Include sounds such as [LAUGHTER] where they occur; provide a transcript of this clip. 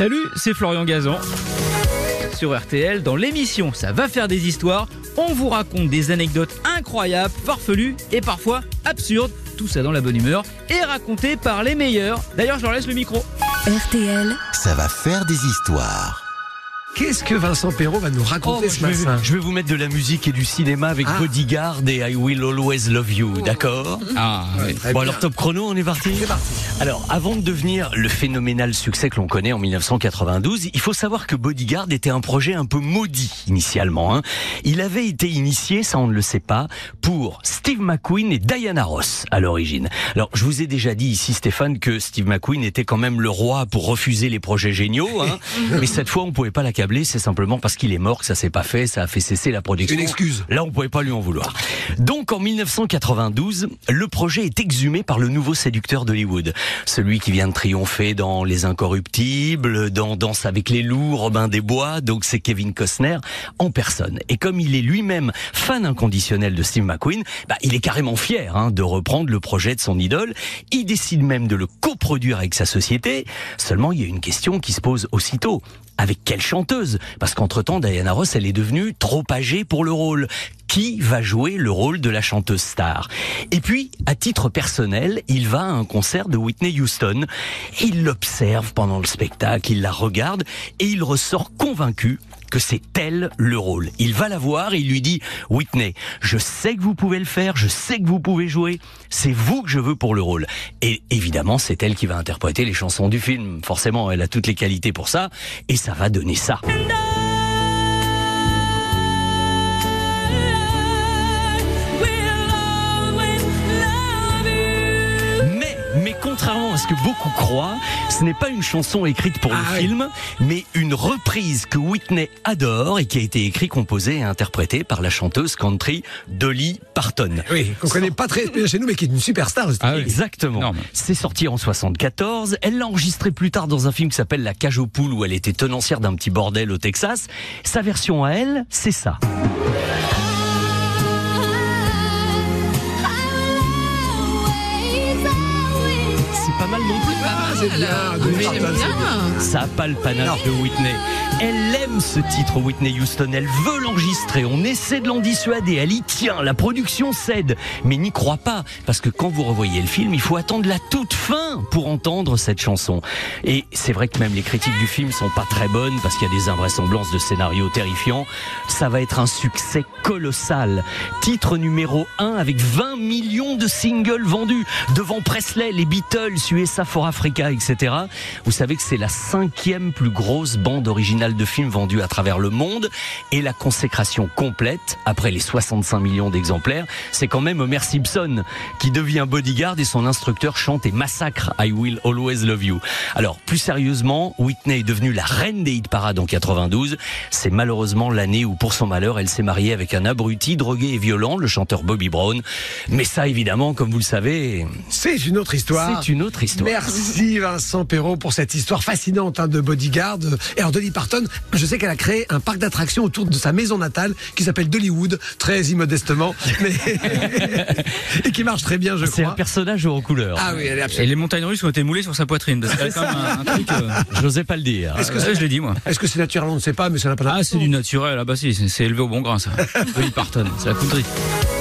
Salut, c'est Florian Gazan. Sur RTL, dans l'émission Ça va faire des histoires, on vous raconte des anecdotes incroyables, farfelues et parfois absurdes. Tout ça dans la bonne humeur et raconté par les meilleurs. D'ailleurs, je leur laisse le micro. RTL, Ça va faire des histoires. Qu'est-ce que Vincent Perrault va nous raconter ce Oh, vais, matin je vais vous mettre de la musique et du cinéma avec Ah. Bodyguard et I Will Always Love You, d'accord Ah, oui. Bon bien. alors top chrono, on est parti C'est parti. Alors, avant de devenir le phénoménal succès que l'on connaît en 1992, il faut savoir que Bodyguard était un projet un peu maudit initialement. hein. Il avait été initié, ça on ne le sait pas, pour Steve McQueen et Diana Ross à l'origine. Alors, je vous ai déjà dit ici, Stéphane, que Steve McQueen était quand même le roi pour refuser les projets géniaux. hein. [LAUGHS] Mais cette fois, on pouvait pas c'est simplement parce qu'il est mort que ça s'est pas fait, ça a fait cesser la production. Une excuse. Là, on pouvait pas lui en vouloir. Donc, en 1992, le projet est exhumé par le nouveau séducteur d'Hollywood. Celui qui vient de triompher dans Les Incorruptibles, dans Danse avec les loups, Robin des Bois. Donc, c'est Kevin Costner en personne. Et comme il est lui-même fan inconditionnel de Steve McQueen, bah, il est carrément fier hein, de reprendre le projet de son idole. Il décide même de le coproduire avec sa société. Seulement, il y a une question qui se pose aussitôt. Avec quelle Parce qu'entre-temps, Diana Ross, elle est devenue trop âgée pour le rôle. Qui va jouer le rôle de la chanteuse star Et puis, à titre personnel, il va à un concert de Whitney Houston. Il l'observe pendant le spectacle, il la regarde et il ressort convaincu que c'est elle le rôle. Il va la voir il lui dit Whitney, je sais que vous pouvez le faire, je sais que vous pouvez jouer, c'est vous que je veux pour le rôle. Et évidemment, c'est elle qui va interpréter les chansons du film. Forcément, elle a toutes les qualités pour ça et ça va donner ça. Contrairement à ce que beaucoup croient, ce n'est pas une chanson écrite pour Ah le oui. film, mais une reprise que Whitney adore et qui a été écrite, composée et interprétée par la chanteuse country Dolly Parton. Oui, qu'on connaît pas très bien chez nous, mais qui est une superstar. Ah oui. Exactement. C'est sorti en 74. Elle l'a enregistré plus tard dans un film qui s'appelle La cage aux poules où elle était tenancière d'un petit bordel au Texas. Sa version à elle, c'est ça. C'est pas mal non plus. Ah, c'est bien. Ça a pas le panache de Whitney. Elle aime ce titre, Whitney Houston. Elle veut l'enregistrer. On essaie de l'en dissuader. Elle y tient. La production cède. Mais n'y croit pas. Parce que quand vous revoyez le film, il faut attendre la toute fin pour entendre cette chanson. Et c'est vrai que même les critiques du film sont pas très bonnes parce qu'il y a des invraisemblances de scénarios terrifiants. Ça va être un succès colossal. Titre numéro 1 avec 20 millions de singles vendus devant Presley, les Beatles, USA for Africa, etc. Vous savez que c'est la cinquième plus grosse bande originale de films vendue à travers le monde et la consécration complète, après les 65 millions d'exemplaires, c'est quand même Homer Simpson qui devient bodyguard et son instructeur chante et massacre I Will Always Love You. Alors, plus sérieusement, Whitney est devenue la reine des hit parades en 92. C'est malheureusement l'année où, pour son malheur, elle s'est mariée avec un abruti, drogué et violent, le chanteur Bobby Brown. Mais ça, évidemment, comme vous le savez, C'est une autre histoire. c'est une autre histoire. Merci Vincent Perrault pour cette histoire fascinante hein, de Bodyguard. Et alors Dolly Parton, je sais qu'elle a créé un parc d'attractions autour de sa maison natale qui s'appelle Dollywood, très immodestement, mais [LAUGHS] et qui marche très bien, je C'est un crois. personnage aux couleurs. Ah oui, elle est Et absolument. les montagnes russes ont été moulées sur sa poitrine. quand même un, un truc. euh, J'osais pas le dire. Est-ce que ouais, je l'ai dit moi. Est-ce que c'est naturel On ne sait pas, mais ça n'a pas Ah, c'est du naturel. Ah bah si, c'est- c'est élevé au bon grain ça. [LAUGHS] Dolly Parton, c'est la country.